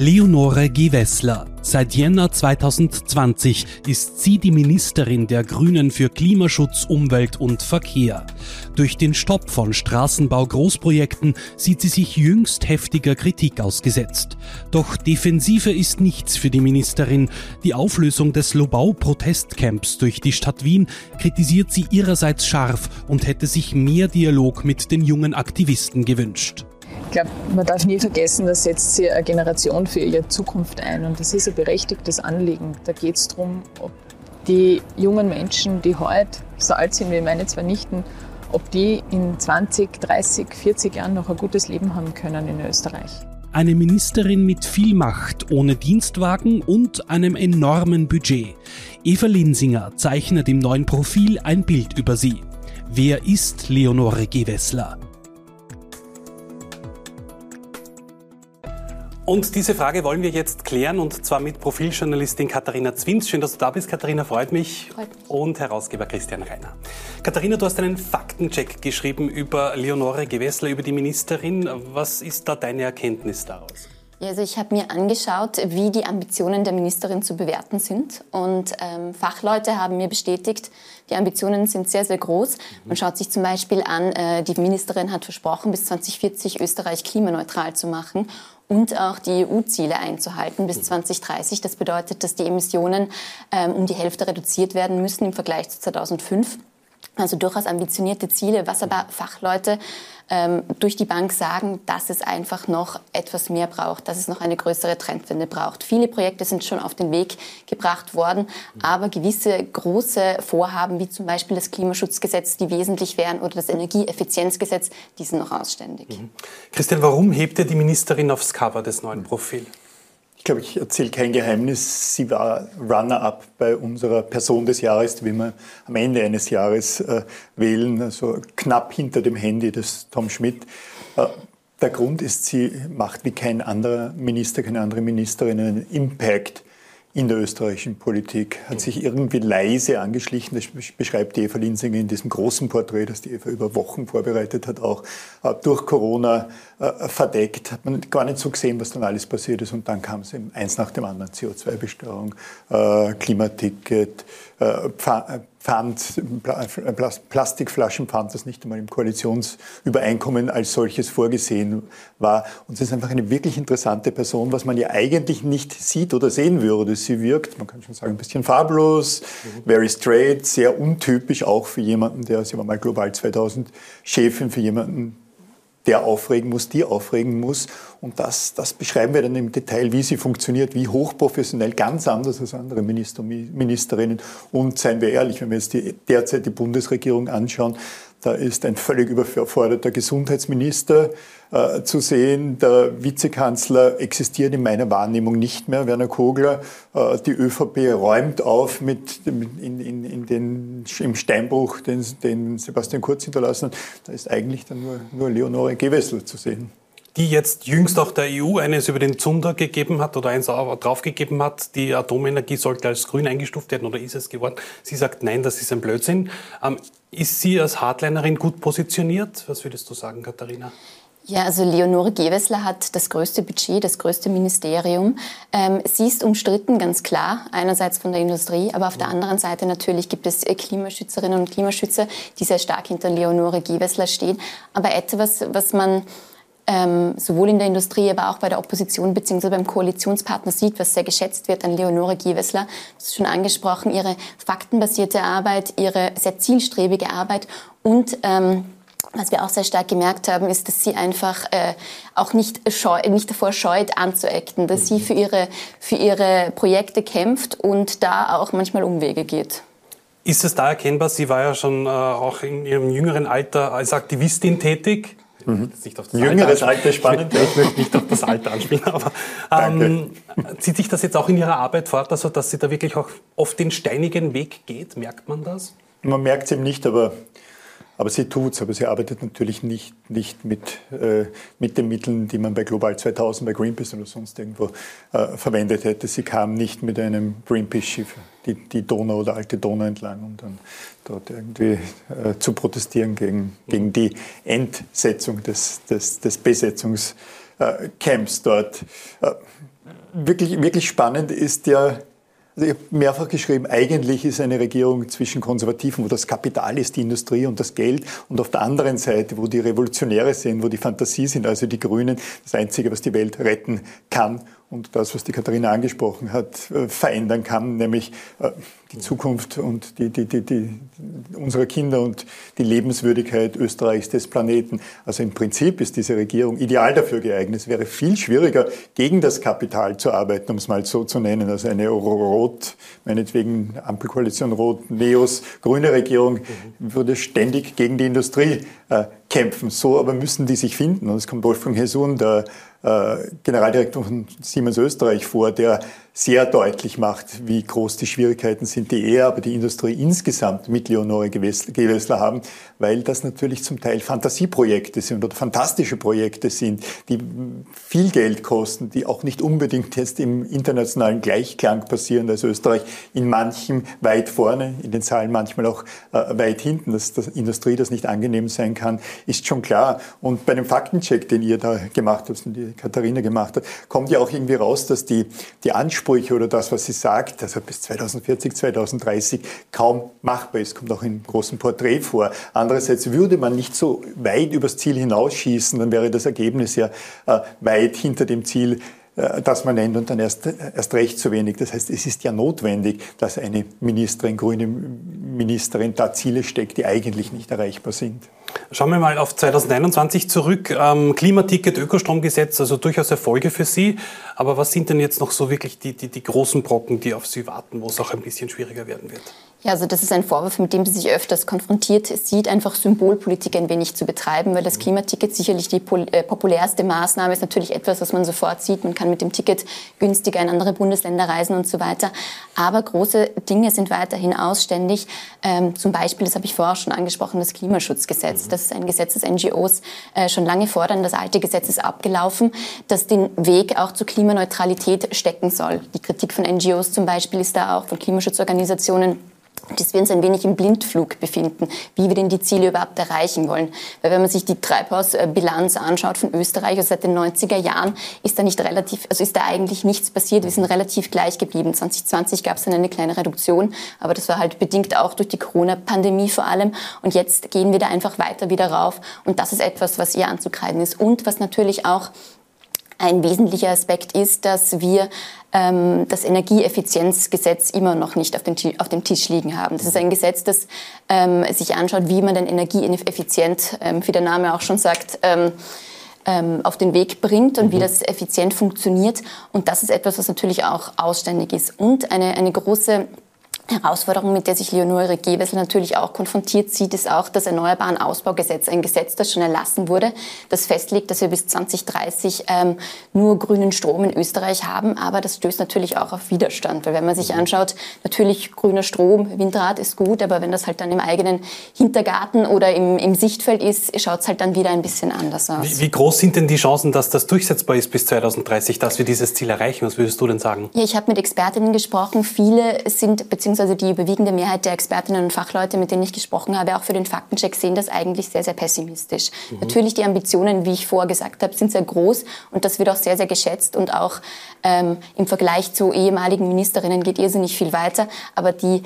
Leonore Gewessler. Seit Jänner 2020 ist sie die Ministerin der Grünen für Klimaschutz, Umwelt und Verkehr. Durch den Stopp von Straßenbau-Großprojekten sieht sie sich jüngst heftiger Kritik ausgesetzt. Doch Defensive ist nichts für die Ministerin. Die Auflösung des Lobau-Protestcamps durch die Stadt Wien kritisiert sie ihrerseits scharf und hätte sich mehr Dialog mit den jungen Aktivisten gewünscht. Ich glaube, man darf nie vergessen, da setzt sie eine Generation für ihre Zukunft ein und das ist ein berechtigtes Anliegen. Da geht es darum, ob die jungen Menschen, die heute so alt sind wie meine zwei Nichten, ob die in 20, 30, 40 Jahren noch ein gutes Leben haben können in Österreich. Eine Ministerin mit viel Macht, ohne Dienstwagen und einem enormen Budget. Eva Linsinger zeichnet im neuen Profil ein Bild über sie. Wer ist Leonore Gewessler? Und diese Frage wollen wir jetzt klären und zwar mit Profiljournalistin Katharina Zwins. Schön, dass du da bist, Katharina, freut mich. Freut mich. Und Herausgeber Christian Reiner. Katharina, du hast einen Faktencheck geschrieben über Leonore Gewessler, über die Ministerin. Was ist da deine Erkenntnis daraus? Ja, also ich habe mir angeschaut, wie die Ambitionen der Ministerin zu bewerten sind. Und ähm, Fachleute haben mir bestätigt, die Ambitionen sind sehr, sehr groß. Man schaut sich zum Beispiel an, äh, die Ministerin hat versprochen, bis 2040 Österreich klimaneutral zu machen und auch die EU-Ziele einzuhalten bis 2030. Das bedeutet, dass die Emissionen ähm, um die Hälfte reduziert werden müssen im Vergleich zu 2005. Also durchaus ambitionierte Ziele, was aber Fachleute ähm, durch die Bank sagen, dass es einfach noch etwas mehr braucht, dass es noch eine größere Trendwende braucht. Viele Projekte sind schon auf den Weg gebracht worden, aber gewisse große Vorhaben, wie zum Beispiel das Klimaschutzgesetz, die wesentlich wären, oder das Energieeffizienzgesetz, die sind noch ausständig. Mhm. Christian, warum hebt ihr die Ministerin aufs Cover des neuen Profils? Ich glaube, ich erzähle kein Geheimnis. Sie war Runner-up bei unserer Person des Jahres, die wir am Ende eines Jahres äh, wählen, also knapp hinter dem Handy des Tom Schmidt. Äh, der Grund ist, sie macht wie kein anderer Minister, keine andere Ministerin einen Impact in der österreichischen Politik, hat sich irgendwie leise angeschlichen. Das beschreibt die Eva Linsinger in diesem großen Porträt, das die Eva über Wochen vorbereitet hat, auch äh, durch Corona äh, verdeckt. Hat man gar nicht so gesehen, was dann alles passiert ist. Und dann kam es eben eins nach dem anderen. CO2-Besteuerung, äh, Klimaticket, Pfand, Plastikflaschenpfand, das nicht einmal im Koalitionsübereinkommen als solches vorgesehen war. Und sie ist einfach eine wirklich interessante Person, was man ja eigentlich nicht sieht oder sehen würde. Sie wirkt, man kann schon sagen, ein bisschen farblos, very straight, sehr untypisch auch für jemanden, der, sie war mal Global 2000 Chefin, für jemanden, der aufregen muss, die aufregen muss. Und das, das beschreiben wir dann im Detail, wie sie funktioniert, wie hochprofessionell, ganz anders als andere Minister, Ministerinnen. Und seien wir ehrlich, wenn wir jetzt die derzeit die Bundesregierung anschauen, da ist ein völlig überforderter Gesundheitsminister äh, zu sehen. Der Vizekanzler existiert in meiner Wahrnehmung nicht mehr, Werner Kogler. Äh, die ÖVP räumt auf mit, in, in, in den, im Steinbruch, den, den Sebastian Kurz hinterlassen hat. Da ist eigentlich dann nur, nur Leonore Gewessel zu sehen die jetzt jüngst auch der EU eines über den Zunder gegeben hat oder eins draufgegeben hat, die Atomenergie sollte als grün eingestuft werden oder ist es geworden. Sie sagt, nein, das ist ein Blödsinn. Ähm, ist sie als Hardlinerin gut positioniert? Was würdest du sagen, Katharina? Ja, also Leonore Gewessler hat das größte Budget, das größte Ministerium. Ähm, sie ist umstritten, ganz klar, einerseits von der Industrie, aber auf der anderen Seite natürlich gibt es Klimaschützerinnen und Klimaschützer, die sehr stark hinter Leonore Gewessler stehen. Aber etwas, was man ähm, sowohl in der Industrie, aber auch bei der Opposition bzw. beim Koalitionspartner sieht, was sehr geschätzt wird an Leonore Gewessler. Das ist schon angesprochen, ihre faktenbasierte Arbeit, ihre sehr zielstrebige Arbeit und ähm, was wir auch sehr stark gemerkt haben, ist, dass sie einfach äh, auch nicht, scheu, nicht davor scheut, anzuecken, dass mhm. sie für ihre, für ihre Projekte kämpft und da auch manchmal Umwege geht. Ist es da erkennbar? Sie war ja schon äh, auch in ihrem jüngeren Alter als Aktivistin tätig. Mhm. Jüngeres Alter, Alter spannend. Ich, ich möchte nicht auf das Alter anspielen, aber ähm, zieht sich das jetzt auch in Ihrer Arbeit fort, also dass sie da wirklich auch oft den steinigen Weg geht? Merkt man das? Man merkt es eben nicht, aber aber sie tut es, aber sie arbeitet natürlich nicht, nicht mit, äh, mit den Mitteln, die man bei Global 2000, bei Greenpeace oder sonst irgendwo äh, verwendet hätte. Sie kam nicht mit einem Greenpeace-Schiff die, die Donau oder alte Donau entlang, um dann dort irgendwie äh, zu protestieren gegen, gegen die Entsetzung des, des, des Besetzungscamps dort. Äh, wirklich, wirklich spannend ist ja, ich habe mehrfach geschrieben, eigentlich ist eine Regierung zwischen Konservativen, wo das Kapital ist, die Industrie und das Geld, und auf der anderen Seite, wo die Revolutionäre sind, wo die Fantasie sind, also die Grünen, das Einzige, was die Welt retten kann und das, was die Katharina angesprochen hat, äh, verändern kann, nämlich äh, die Zukunft und die, die, die, die, unserer Kinder und die Lebenswürdigkeit Österreichs, des Planeten. Also im Prinzip ist diese Regierung ideal dafür geeignet. Es wäre viel schwieriger, gegen das Kapital zu arbeiten, um es mal so zu nennen. Also eine Rot, meinetwegen Ampelkoalition Rot, Neos, grüne Regierung würde ständig gegen die Industrie äh, kämpfen. So aber müssen die sich finden. Und es kommt Wolfgang Hesun, der Generaldirektor von Siemens Österreich vor, der sehr deutlich macht, wie groß die Schwierigkeiten sind, die er, aber die Industrie insgesamt mit Leonore Gewessler haben, weil das natürlich zum Teil Fantasieprojekte sind oder fantastische Projekte sind, die viel Geld kosten, die auch nicht unbedingt jetzt im internationalen Gleichklang passieren, als Österreich in manchem weit vorne, in den Zahlen manchmal auch äh, weit hinten, dass die Industrie das nicht angenehm sein kann, ist schon klar. Und bei dem Faktencheck, den ihr da gemacht habt, den die Katharina gemacht hat, kommt ja auch irgendwie raus, dass die, die Ansprüche Ansprüche oder das, was sie sagt, also bis 2040, 2030 kaum machbar ist, kommt auch im großen Porträt vor. Andererseits würde man nicht so weit übers Ziel hinausschießen, dann wäre das Ergebnis ja äh, weit hinter dem Ziel, das man nennt und dann erst, erst recht zu wenig. Das heißt, es ist ja notwendig, dass eine Ministerin, grüne Ministerin da Ziele steckt, die eigentlich nicht erreichbar sind. Schauen wir mal auf 2021 zurück. Ähm, Klimaticket, Ökostromgesetz, also durchaus Erfolge für Sie. Aber was sind denn jetzt noch so wirklich die, die, die großen Brocken, die auf Sie warten, wo es auch ein bisschen schwieriger werden wird? Ja, also das ist ein Vorwurf, mit dem sie sich öfters konfrontiert sieht, einfach Symbolpolitik ein wenig zu betreiben, weil das mhm. Klimaticket sicherlich die äh, populärste Maßnahme ist, natürlich etwas, was man sofort sieht. Man kann mit dem Ticket günstiger in andere Bundesländer reisen und so weiter. Aber große Dinge sind weiterhin ausständig. Ähm, zum Beispiel, das habe ich vorher schon angesprochen, das Klimaschutzgesetz. Mhm. Das ist ein Gesetz, das NGOs äh, schon lange fordern. Das alte Gesetz ist abgelaufen, das den Weg auch zur Klimaneutralität stecken soll. Die Kritik von NGOs zum Beispiel ist da auch von Klimaschutzorganisationen dass wir uns ein wenig im Blindflug befinden, wie wir denn die Ziele überhaupt erreichen wollen. Weil wenn man sich die Treibhausbilanz anschaut von Österreich also seit den 90er Jahren, ist da nicht relativ, also ist da eigentlich nichts passiert. Wir sind relativ gleich geblieben. 2020 gab es dann eine kleine Reduktion, aber das war halt bedingt auch durch die Corona-Pandemie vor allem. Und jetzt gehen wir da einfach weiter wieder rauf. Und das ist etwas, was ihr anzukreiden ist. Und was natürlich auch ein wesentlicher Aspekt ist, dass wir ähm, das Energieeffizienzgesetz immer noch nicht auf dem, auf dem Tisch liegen haben. Das ist ein Gesetz, das ähm, sich anschaut, wie man denn energieeffizient, ähm, wie der Name auch schon sagt, ähm, ähm, auf den Weg bringt und mhm. wie das effizient funktioniert. Und das ist etwas, was natürlich auch ausständig ist. Und eine, eine große Herausforderung, mit der sich Leonore Gewessel natürlich auch konfrontiert sieht, ist auch das Erneuerbaren Ausbaugesetz. Ein Gesetz, das schon erlassen wurde, das festlegt, dass wir bis 2030 ähm, nur grünen Strom in Österreich haben. Aber das stößt natürlich auch auf Widerstand. Weil wenn man sich mhm. anschaut, natürlich grüner Strom, Windrad ist gut, aber wenn das halt dann im eigenen Hintergarten oder im, im Sichtfeld ist, schaut es halt dann wieder ein bisschen anders aus. Wie, wie, groß sind denn die Chancen, dass das durchsetzbar ist bis 2030, dass wir dieses Ziel erreichen? Was würdest du denn sagen? Ja, ich habe mit Expertinnen gesprochen. Viele sind, beziehungsweise beziehungsweise die überwiegende Mehrheit der Expertinnen und Fachleute, mit denen ich gesprochen habe, auch für den Faktencheck sehen das eigentlich sehr, sehr pessimistisch. Mhm. Natürlich die Ambitionen, wie ich vorher gesagt habe, sind sehr groß und das wird auch sehr, sehr geschätzt und auch ähm, im Vergleich zu ehemaligen Ministerinnen geht irrsinnig viel weiter, aber die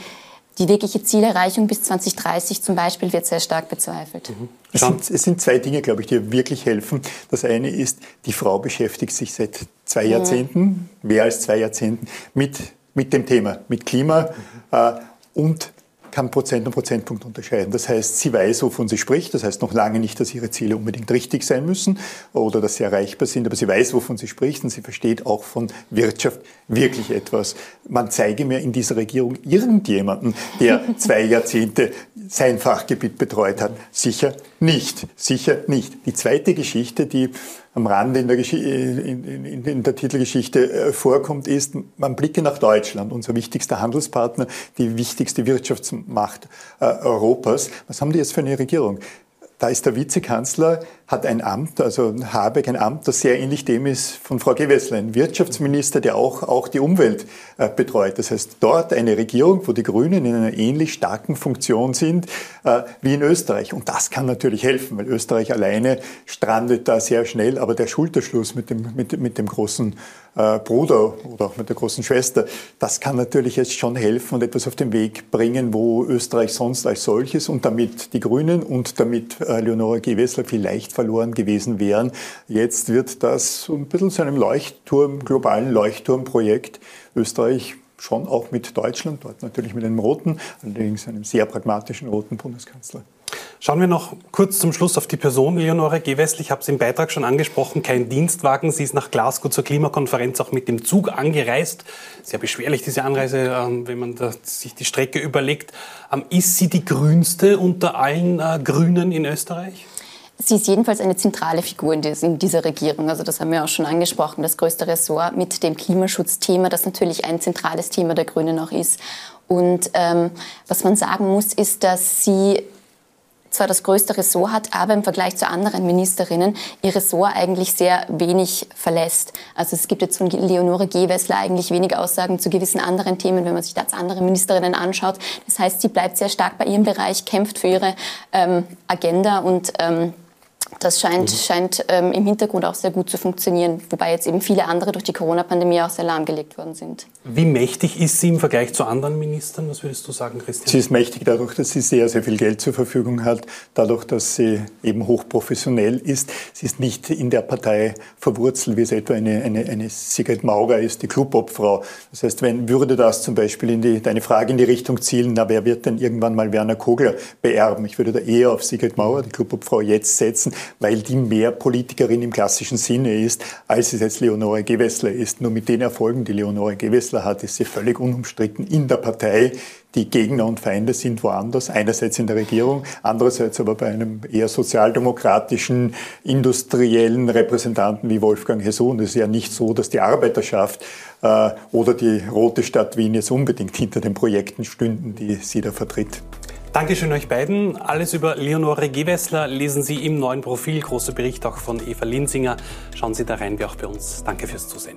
die wirkliche Zielerreichung bis 2030 zum Beispiel wird sehr stark bezweifelt. Mhm. Es, sind, es sind, zwei Dinge, glaube ich, die wirklich helfen. Das eine ist, die Frau beschäftigt sich seit zwei Jahrzehnten, mhm. mehr als zwei Jahrzehnten, mit mit dem Thema, mit Klima äh, und kann Prozent und Prozentpunkt unterscheiden. Das heißt, sie weiß, wovon sie spricht. Das heißt noch lange nicht, dass ihre Ziele unbedingt richtig sein müssen oder dass sie erreichbar sind, aber sie weiß, wovon sie spricht und sie versteht auch von Wirtschaft wirklich etwas. Man zeige mir in dieser Regierung irgendjemanden, der zwei Jahrzehnte sein Fachgebiet betreut hat. Sicher nicht. Sicher nicht. Die zweite Geschichte, die am Rande in der, in, in, in der Titelgeschichte äh, vorkommt, ist, man blicke nach Deutschland, unser wichtigster Handelspartner, die wichtigste Wirtschaftsmacht äh, Europas. Was haben die jetzt für eine Regierung? Da ist der Vizekanzler, hat ein Amt, also Habeck ein Amt, das sehr ähnlich dem ist von Frau Gewessler, ein Wirtschaftsminister, der auch, auch die Umwelt äh, betreut. Das heißt, dort eine Regierung, wo die Grünen in einer ähnlich starken Funktion sind äh, wie in Österreich. Und das kann natürlich helfen, weil Österreich alleine strandet da sehr schnell, aber der Schulterschluss mit dem, mit, mit dem großen Bruder oder auch mit der großen Schwester, das kann natürlich jetzt schon helfen und etwas auf den Weg bringen, wo Österreich sonst als solches und damit die Grünen und damit äh, Leonora Gewessler vielleicht verloren gewesen wären. Jetzt wird das ein bisschen zu einem Leuchtturm, globalen Leuchtturmprojekt Österreich schon auch mit Deutschland, dort natürlich mit einem roten, allerdings einem sehr pragmatischen roten Bundeskanzler. Schauen wir noch kurz zum Schluss auf die Person Leonore Gewessel. Ich habe es im Beitrag schon angesprochen, kein Dienstwagen. Sie ist nach Glasgow zur Klimakonferenz auch mit dem Zug angereist. Sehr beschwerlich, diese Anreise, ähm, wenn man sich die Strecke überlegt. Ähm, ist sie die grünste unter allen äh, Grünen in Österreich? Sie ist jedenfalls eine zentrale Figur in dieser Regierung. Also das haben wir auch schon angesprochen. Das größte Ressort mit dem Klimaschutzthema, das natürlich ein zentrales Thema der Grünen auch ist. Und ähm, was man sagen muss, ist, dass sie zwar das größte Ressort hat, aber im Vergleich zu anderen Ministerinnen ihr Ressort eigentlich sehr wenig verlässt. Also es gibt jetzt von Leonore Gewessler eigentlich wenig Aussagen zu gewissen anderen Themen, wenn man sich das andere Ministerinnen anschaut. Das heißt, sie bleibt sehr stark bei ihrem Bereich, kämpft für ihre ähm, Agenda und ähm, das scheint, mhm. scheint ähm, im Hintergrund auch sehr gut zu funktionieren, wobei jetzt eben viele andere durch die Corona-Pandemie auch sehr lahmgelegt worden sind. Wie mächtig ist sie im Vergleich zu anderen Ministern? Was würdest du sagen, Christian? Sie ist mächtig dadurch, dass sie sehr, sehr viel Geld zur Verfügung hat, dadurch, dass sie eben hochprofessionell ist. Sie ist nicht in der Partei verwurzelt, wie es etwa eine, eine, eine Sigrid Maurer ist, die Clubobfrau. Das heißt, wenn würde das zum Beispiel in die, deine Frage in die Richtung zielen, na, wer wird denn irgendwann mal Werner Kogler beerben? Ich würde da eher auf Sigrid Maurer, die Clubobfrau, jetzt setzen weil die mehr Politikerin im klassischen Sinne ist, als es jetzt Leonore Gewessler ist. Nur mit den Erfolgen, die Leonore Gewessler hat, ist sie völlig unumstritten in der Partei. Die Gegner und Feinde sind woanders, einerseits in der Regierung, andererseits aber bei einem eher sozialdemokratischen, industriellen Repräsentanten wie Wolfgang Hesson. Es ist ja nicht so, dass die Arbeiterschaft äh, oder die Rote Stadt Wien jetzt unbedingt hinter den Projekten stünden, die sie da vertritt. Dankeschön euch beiden. Alles über Leonore Gewessler lesen Sie im neuen Profil. Großer Bericht auch von Eva Linsinger. Schauen Sie da rein, wie auch bei uns. Danke fürs Zusehen.